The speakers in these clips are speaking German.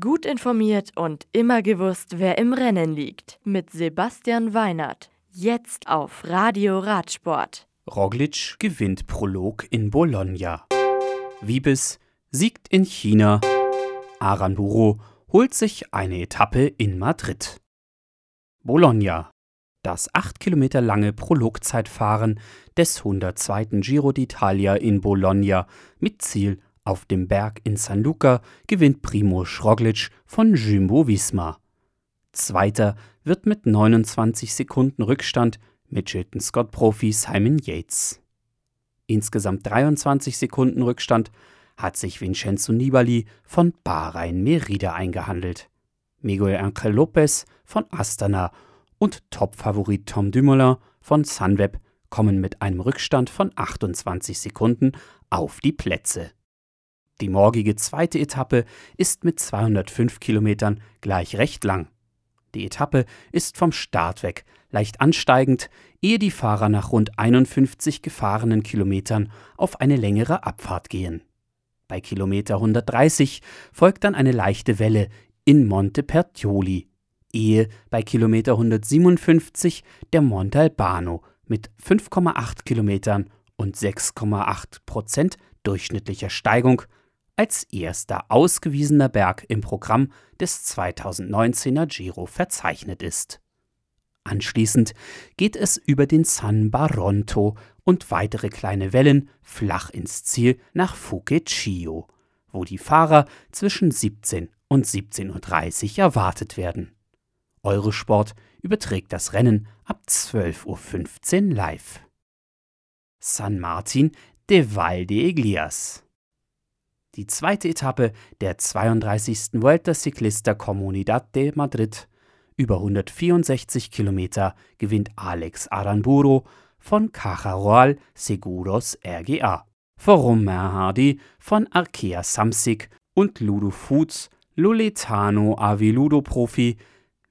Gut informiert und immer gewusst, wer im Rennen liegt. Mit Sebastian Weinert. Jetzt auf Radio Radsport. Roglic gewinnt Prolog in Bologna. Wiebes siegt in China. Aranburo holt sich eine Etappe in Madrid. Bologna. Das acht Kilometer lange Prologzeitfahren des 102. Giro d'Italia in Bologna mit Ziel auf dem Berg in San Luca gewinnt Primo Roglic von Jumbo Visma. Zweiter wird mit 29 Sekunden Rückstand Mitchelton Scott Profi Simon Yates. Insgesamt 23 Sekunden Rückstand hat sich Vincenzo Nibali von Bahrain Merida eingehandelt. Miguel Angel Lopez von Astana und Topfavorit Tom Dumoulin von Sunweb kommen mit einem Rückstand von 28 Sekunden auf die Plätze. Die morgige zweite Etappe ist mit 205 Kilometern gleich recht lang. Die Etappe ist vom Start weg leicht ansteigend, ehe die Fahrer nach rund 51 gefahrenen Kilometern auf eine längere Abfahrt gehen. Bei Kilometer 130 folgt dann eine leichte Welle in Monte Pertioli, ehe bei Kilometer 157 der Monte Albano mit 5,8 Kilometern und 6,8 Prozent durchschnittlicher Steigung als erster ausgewiesener Berg im Programm des 2019er Giro verzeichnet ist. Anschließend geht es über den San Baronto und weitere kleine Wellen flach ins Ziel nach Fuquecchio, wo die Fahrer zwischen 17 und 17.30 Uhr erwartet werden. Eurosport überträgt das Rennen ab 12.15 Uhr live. San Martin de Val de Iglias die zweite Etappe der 32. Vuelta Ciclista Comunidad de Madrid. Über 164 Kilometer gewinnt Alex Aranburo von Cajaroal Seguros RGA. Vor Romain Hardy von Arkea Samsic und Ludo Foods Luletano Aviludo Profi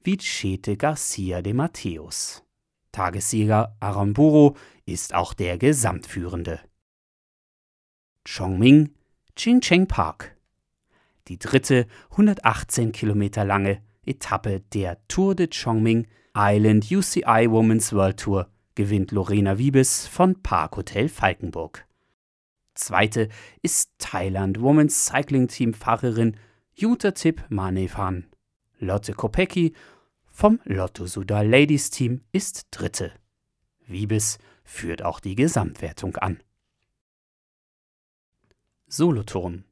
Vicente Garcia de Mateos. Tagessieger Aramburo ist auch der Gesamtführende. Chongming Ching Park. Die dritte 118 Kilometer lange Etappe der Tour de Chongming Island UCI Women's World Tour gewinnt Lorena Wiebes von Park Hotel Falkenburg. Zweite ist Thailand Women's Cycling Team Fahrerin Jutta Tip Manefan. Lotte Kopecki vom Lotto Sudal Ladies Team ist Dritte. Wiebes führt auch die Gesamtwertung an. Solothurn.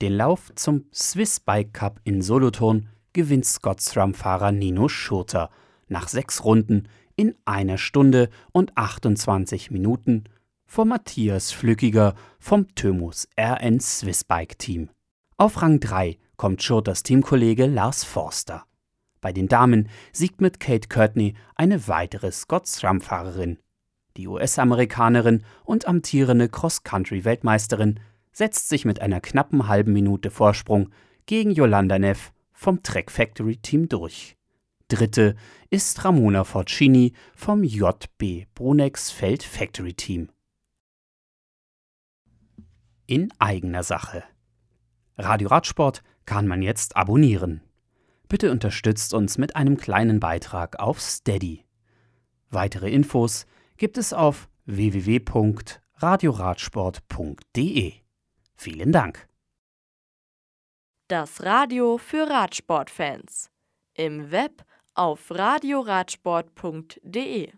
Den Lauf zum Swiss Bike Cup in Solothurn gewinnt Scotsram-Fahrer Nino Schurter nach sechs Runden in einer Stunde und 28 Minuten vor Matthias Flückiger vom Thymus RN Swiss Bike Team. Auf Rang 3 kommt Schurters Teamkollege Lars Forster. Bei den Damen siegt mit Kate Courtney eine weitere Scotsram-Fahrerin. Die US-Amerikanerin und amtierende Cross-Country-Weltmeisterin setzt sich mit einer knappen halben Minute Vorsprung gegen Yolanda Neff vom Trek Factory Team durch. Dritte ist Ramona Forcini vom JB Brunex Feld Factory Team. In eigener Sache. Radio Radsport kann man jetzt abonnieren. Bitte unterstützt uns mit einem kleinen Beitrag auf Steady. Weitere Infos gibt es auf www.radioradsport.de. Vielen Dank. Das Radio für Radsportfans. Im Web auf radioradsport.de